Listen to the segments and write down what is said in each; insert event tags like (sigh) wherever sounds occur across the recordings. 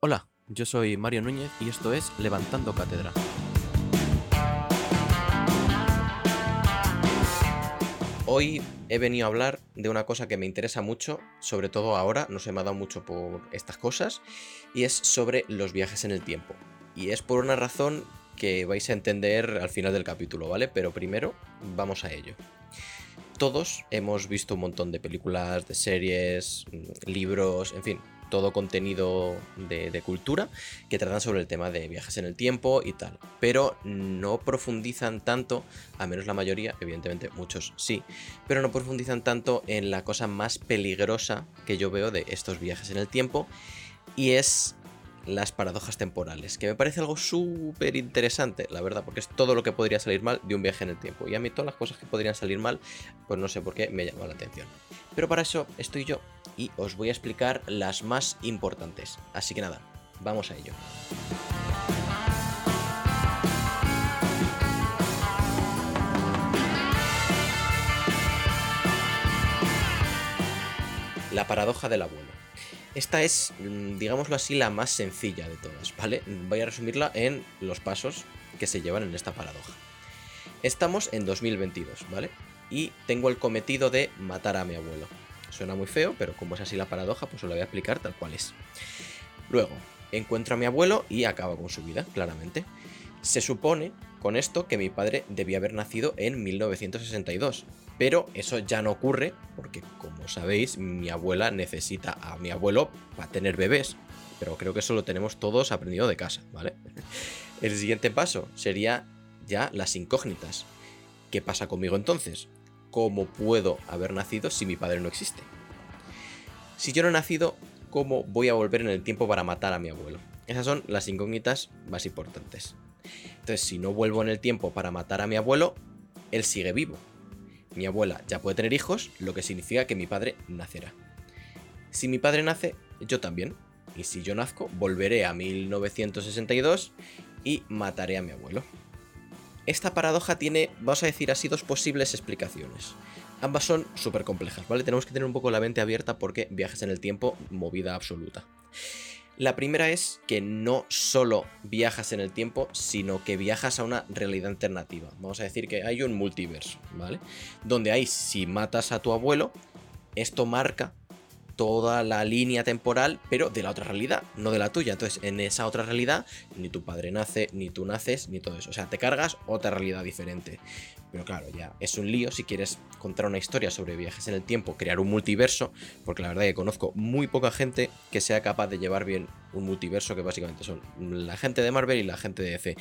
Hola, yo soy Mario Núñez y esto es Levantando Cátedra. Hoy he venido a hablar de una cosa que me interesa mucho, sobre todo ahora, no se me ha dado mucho por estas cosas, y es sobre los viajes en el tiempo. Y es por una razón que vais a entender al final del capítulo, ¿vale? Pero primero vamos a ello. Todos hemos visto un montón de películas, de series, mm, libros, en fin, todo contenido de, cultura que tratan sobre el tema de viajes en el tiempo y tal. Pero no profundizan tanto, a menos la mayoría, evidentemente muchos sí, pero no profundizan tanto en la cosa más peligrosa que yo veo de estos viajes en el tiempo y es las paradojas temporales, que me parece algo súper interesante, la verdad, porque es todo lo que podría salir mal de un viaje en el tiempo. Y a mí todas las cosas que podrían salir mal, pues no sé por qué me llama la atención. Pero para eso estoy yo y os voy a explicar las más importantes. Así que nada, vamos a ello. La paradoja del abuelo. Esta es, mm, digámoslo así, la más sencilla de todas, ¿vale? Voy a resumirla en los pasos que se llevan en esta paradoja. Estamos en 2022, ¿vale? Y tengo el cometido de matar a mi abuelo. Suena muy feo, pero como es así la paradoja, pues os lo voy a explicar tal cual es. Luego, encuentro a mi abuelo y acaba con su vida, claramente. Se supone con esto que mi padre debía haber nacido en 1962, pero eso ya no ocurre porque, como sabéis, mi abuela necesita a mi abuelo para tener bebés. Pero creo que eso lo tenemos todos aprendido de casa, ¿vale? (laughs) El siguiente paso sería ya las incógnitas. ¿Qué pasa conmigo entonces? ¿Cómo puedo haber nacido si mi padre no existe? Si yo no he nacido, ¿cómo voy a volver en el tiempo para matar a mi abuelo? Esas son las incógnitas más importantes. Entonces, si no vuelvo en el tiempo para matar a mi abuelo, él sigue vivo mi abuela ya puede tener hijos, lo que significa que mi padre nacerá. Si mi padre nace, yo también. Y si yo nazco, volveré a 1962 y mataré a mi abuelo. Esta paradoja tiene, vamos a decir así, dos posibles explicaciones. Ambas son súper complejas, ¿vale? Tenemos que tener un poco la mente abierta porque viajes en el tiempo, movida absoluta. La primera es que no solo viajas en el tiempo, sino que viajas a una realidad alternativa. Vamos a decir que hay un multiverso, ¿vale? Donde ahí, si matas a tu abuelo, esto marca toda la línea temporal, pero de la otra realidad, no de la tuya. Entonces, en esa otra realidad, ni tu padre nace, ni tú naces, ni todo eso. O sea, te cargas otra realidad diferente. Pero claro, ya es un lío si quieres contar una historia sobre viajes en el tiempo, crear un multiverso, porque la verdad que conozco muy poca gente que sea capaz de llevar bien un multiverso, que básicamente son la gente de Marvel y la gente de DC.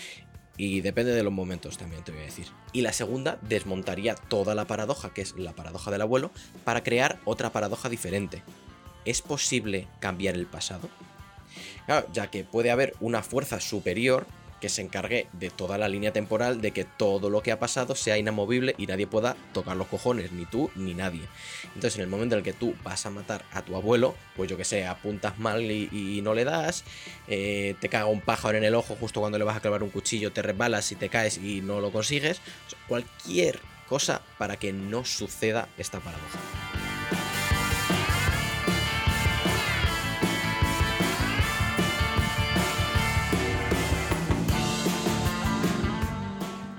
Y depende de los momentos también, te voy a decir. Y la segunda desmontaría toda la paradoja, que es la paradoja del abuelo, para crear otra paradoja diferente. ¿es posible cambiar el pasado? Claro, ya que puede haber una fuerza superior que se encargue de toda la línea temporal de que todo lo que ha pasado sea inamovible y nadie pueda tocar los cojones, ni tú ni nadie. Entonces, en el momento en el que tú vas a matar a tu abuelo, pues yo que sé, apuntas mal y, no le das, eh, te caga un pájaro en el ojo justo cuando le vas a clavar un cuchillo, te resbalas y te caes y no lo consigues. cualquier cosa para que no suceda esta paradoja.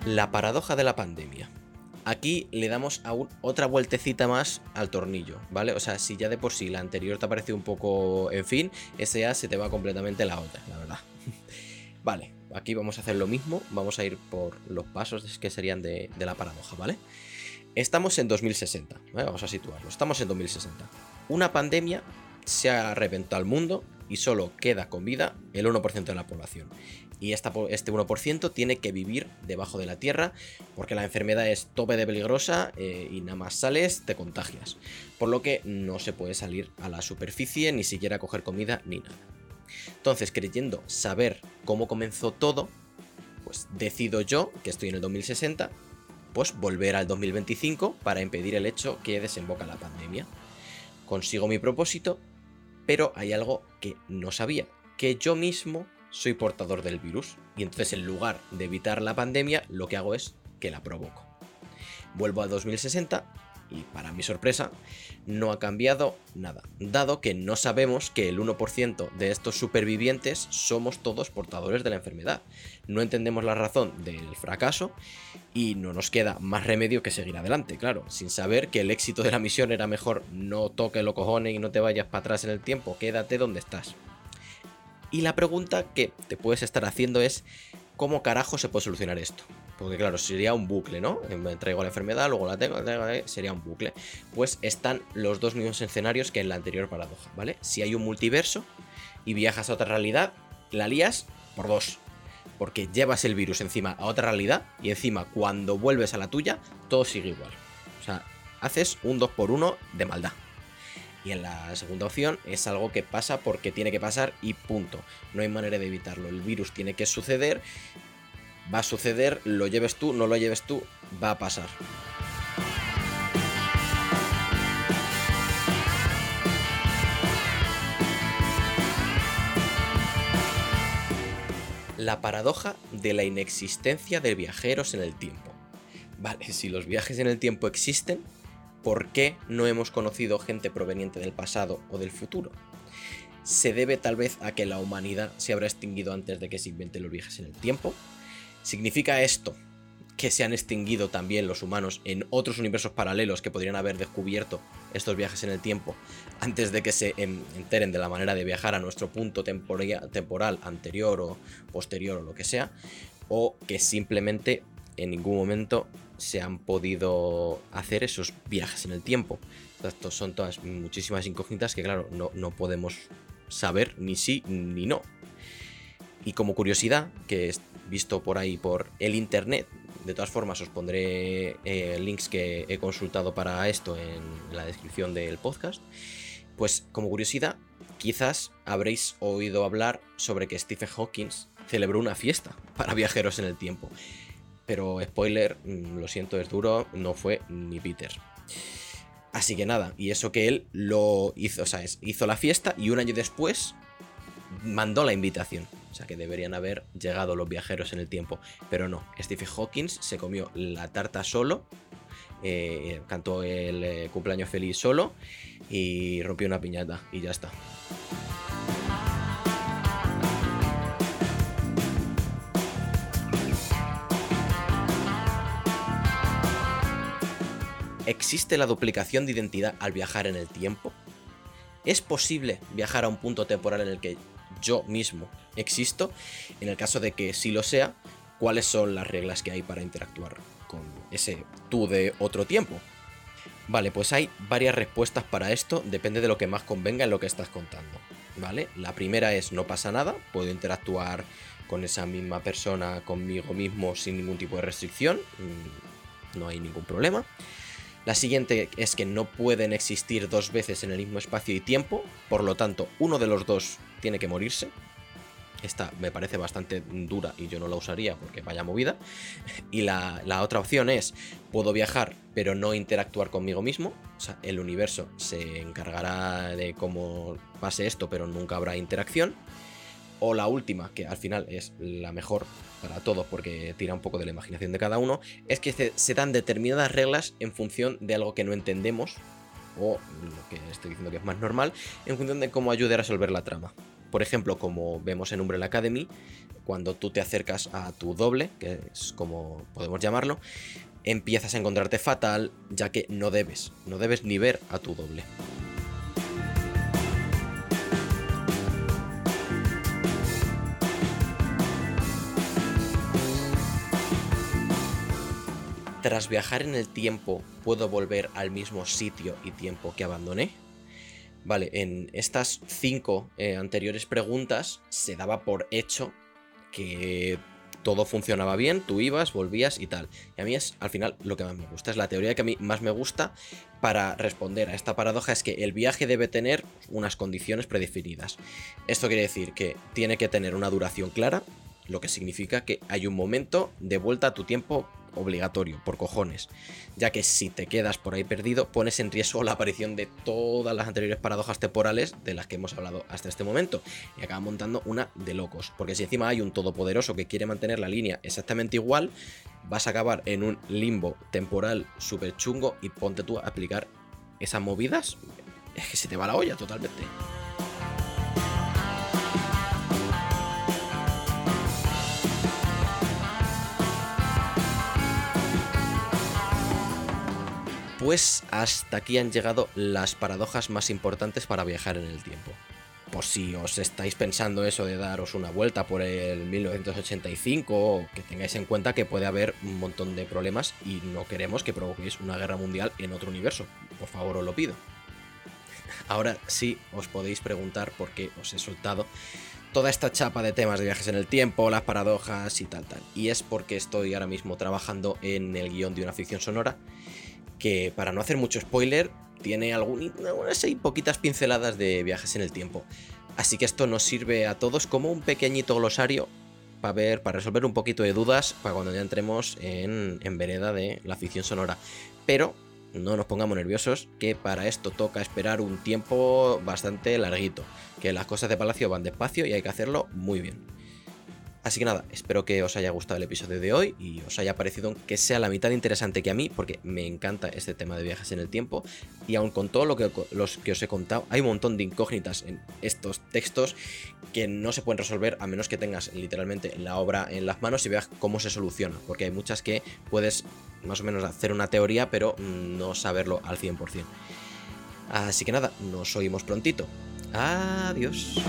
La paradoja de la pandemia. Aquí le damos aún otra vueltecita más al tornillo, ¿vale? O sea, si ya de por sí la anterior te ha parecido un poco, en fin, ese ya se te va completamente la otra, la verdad. (laughs) vale, aquí vamos a hacer lo mismo, vamos a ir por los pasos que serían de, la paradoja, ¿vale? Estamos en 2060, vamos a situarlo, estamos en 2060. Una pandemia se ha reventado al mundo y solo queda con vida el 1% de la población y este 1% tiene que vivir debajo de la tierra porque la enfermedad es tope de peligrosa eh, y nada más sales te contagias. Por lo que no se puede salir a la superficie ni siquiera coger comida ni nada. Entonces, creyendo saber cómo comenzó todo, pues decido yo, que estoy en el 2060, pues volver al 2025 para impedir el hecho que desemboca la pandemia. Consigo mi propósito, pero hay algo que no sabía, que yo mismo soy portador del virus y entonces en lugar de evitar la pandemia lo que hago es que la provoco. Vuelvo a 2060 Y para mi sorpresa, no ha cambiado nada, dado que no sabemos que el 1% de estos supervivientes somos todos portadores de la enfermedad. No entendemos la razón del fracaso y no nos queda más remedio que seguir adelante, claro, sin saber que el éxito de la misión era mejor no toque los cojones y no te vayas para atrás en el tiempo, quédate donde estás. Y la pregunta que te puedes estar haciendo es, ¿cómo carajo se puede solucionar esto? Porque claro, sería un bucle, ¿no? Me traigo la enfermedad, luego la tengo, sería un bucle. Pues están los dos mismos escenarios que en la anterior paradoja, ¿vale? Si hay un multiverso y viajas a otra realidad, la lías por dos. Porque llevas el virus encima a otra realidad y encima cuando vuelves a la tuya, todo sigue igual. O sea, haces un 2 por 1 de maldad. Y en la segunda opción es algo que pasa porque tiene que pasar y punto. No hay manera de evitarlo. El virus tiene que suceder, va a suceder, lo lleves tú, no lo lleves tú, va a pasar. La paradoja de la inexistencia de viajeros en el tiempo. Vale, si los viajes en el tiempo existen, por qué no hemos conocido gente proveniente del pasado o del futuro. ¿Se debe tal vez a que la humanidad se habrá extinguido antes de que se inventen los viajes en el tiempo? ¿Significa esto que se han extinguido también los humanos en otros universos paralelos que podrían haber descubierto estos viajes en el tiempo antes de que se enteren de la manera de viajar a nuestro punto temporal anterior o posterior o lo que sea? ¿O que simplemente en ningún momento se han podido hacer esos viajes en el tiempo. Estos son todas muchísimas incógnitas que, claro, no, podemos saber ni sí ni no. Y como curiosidad, que he visto por ahí por el internet, de todas formas os pondré eh, links que he consultado para esto en la descripción del podcast. Pues como curiosidad, quizás habréis oído hablar sobre que Stephen Hawking celebró una fiesta para viajeros en el tiempo. Pero spoiler, mm, lo siento, es duro, no fue ni Peter. Así que nada, y eso que él lo hizo, o sea, hizo la fiesta y un año después mandó la invitación. O sea que deberían haber llegado los viajeros en el tiempo. Pero no, Stephen Hawking se comió la tarta solo, eh, cantó el eh, cumpleaños feliz solo y rompió una piñata y ya está. ¿Existe la duplicación de identidad al viajar en el tiempo? ¿Es posible viajar a un punto temporal en el que yo mismo existo? En el caso de que sí lo sea, ¿cuáles son las reglas que hay para interactuar con ese tú de otro tiempo? Vale, pues hay varias respuestas para esto, depende de lo que más convenga en lo que estás contando. ¿Vale? La primera es no pasa nada, puedo interactuar con esa misma persona, conmigo mismo, sin ningún tipo de restricción, mm, no hay ningún problema. La siguiente es que no pueden existir dos veces en el mismo espacio y tiempo, por lo tanto, uno de los dos tiene que morirse. Esta me parece bastante dura y yo no la usaría porque vaya movida. Y la, otra opción es, puedo viajar pero no interactuar conmigo mismo. O sea, el universo se encargará de cómo pase esto, pero nunca habrá interacción. O la última, que al final es la mejor para todos porque tira un poco de la imaginación de cada uno, es que se, dan determinadas reglas en función de algo que no entendemos, o lo que estoy diciendo que es más normal, en función de cómo ayude a resolver la trama. Por ejemplo, como vemos en Umbrella Academy, cuando tú te acercas a tu doble, que es como podemos llamarlo, empiezas a encontrarte fatal, ya que no debes, no debes ni ver a tu doble. Tras viajar en el tiempo, ¿puedo volver al mismo sitio y tiempo que abandoné? Vale, en estas cinco eh, anteriores preguntas se daba por hecho que todo funcionaba bien, tú ibas, volvías y tal. Y a mí es al final lo que más me gusta. Es la teoría que a mí más me gusta para responder a esta paradoja es que el viaje debe tener unas condiciones predefinidas. Esto quiere decir que tiene que tener una duración clara, lo que significa que hay un momento de vuelta a tu tiempo obligatorio, por cojones, ya que si te quedas por ahí perdido, pones en riesgo la aparición de todas las anteriores paradojas temporales de las que hemos hablado hasta este momento, y acaba montando una de locos, porque si encima hay un todopoderoso que quiere mantener la línea exactamente igual, vas a acabar en un limbo temporal súper chungo y ponte tú a aplicar esas movidas, es que se te va la olla totalmente. Pues hasta aquí han llegado las paradojas más importantes para viajar en el tiempo. Pues si os estáis pensando eso de daros una vuelta por el 1985, que tengáis en cuenta que puede haber un montón de problemas y no queremos que provoquéis una guerra mundial en otro universo. Por favor, os lo pido. (laughs) Ahora sí os podéis preguntar por qué os he soltado toda esta chapa de temas de viajes en el tiempo, las paradojas y tal, tal. Y es porque estoy ahora mismo trabajando en el guion de una ficción sonora que, para no hacer mucho spoiler, tiene algunas y poquitas pinceladas de viajes en el tiempo. Así que esto nos sirve a todos como un pequeñito glosario para ver, para resolver un poquito de dudas para cuando ya entremos en, en vereda de la ficción sonora. Pero no nos pongamos nerviosos, que para esto toca esperar un tiempo bastante larguito, que las cosas de Palacio van despacio y hay que hacerlo muy bien. Así que nada, espero que os haya gustado el episodio de hoy y os haya parecido que sea la mitad interesante que a mí, porque me encanta este tema de viajes en el tiempo. Y aun con todo lo que, los que os he contado, hay un montón de incógnitas en estos textos que no se pueden resolver a menos que tengas literalmente la obra en las manos y veas cómo se soluciona. Porque hay muchas que puedes más o menos hacer una teoría, pero no saberlo al 100%. Así que nada, nos oímos prontito. Adiós.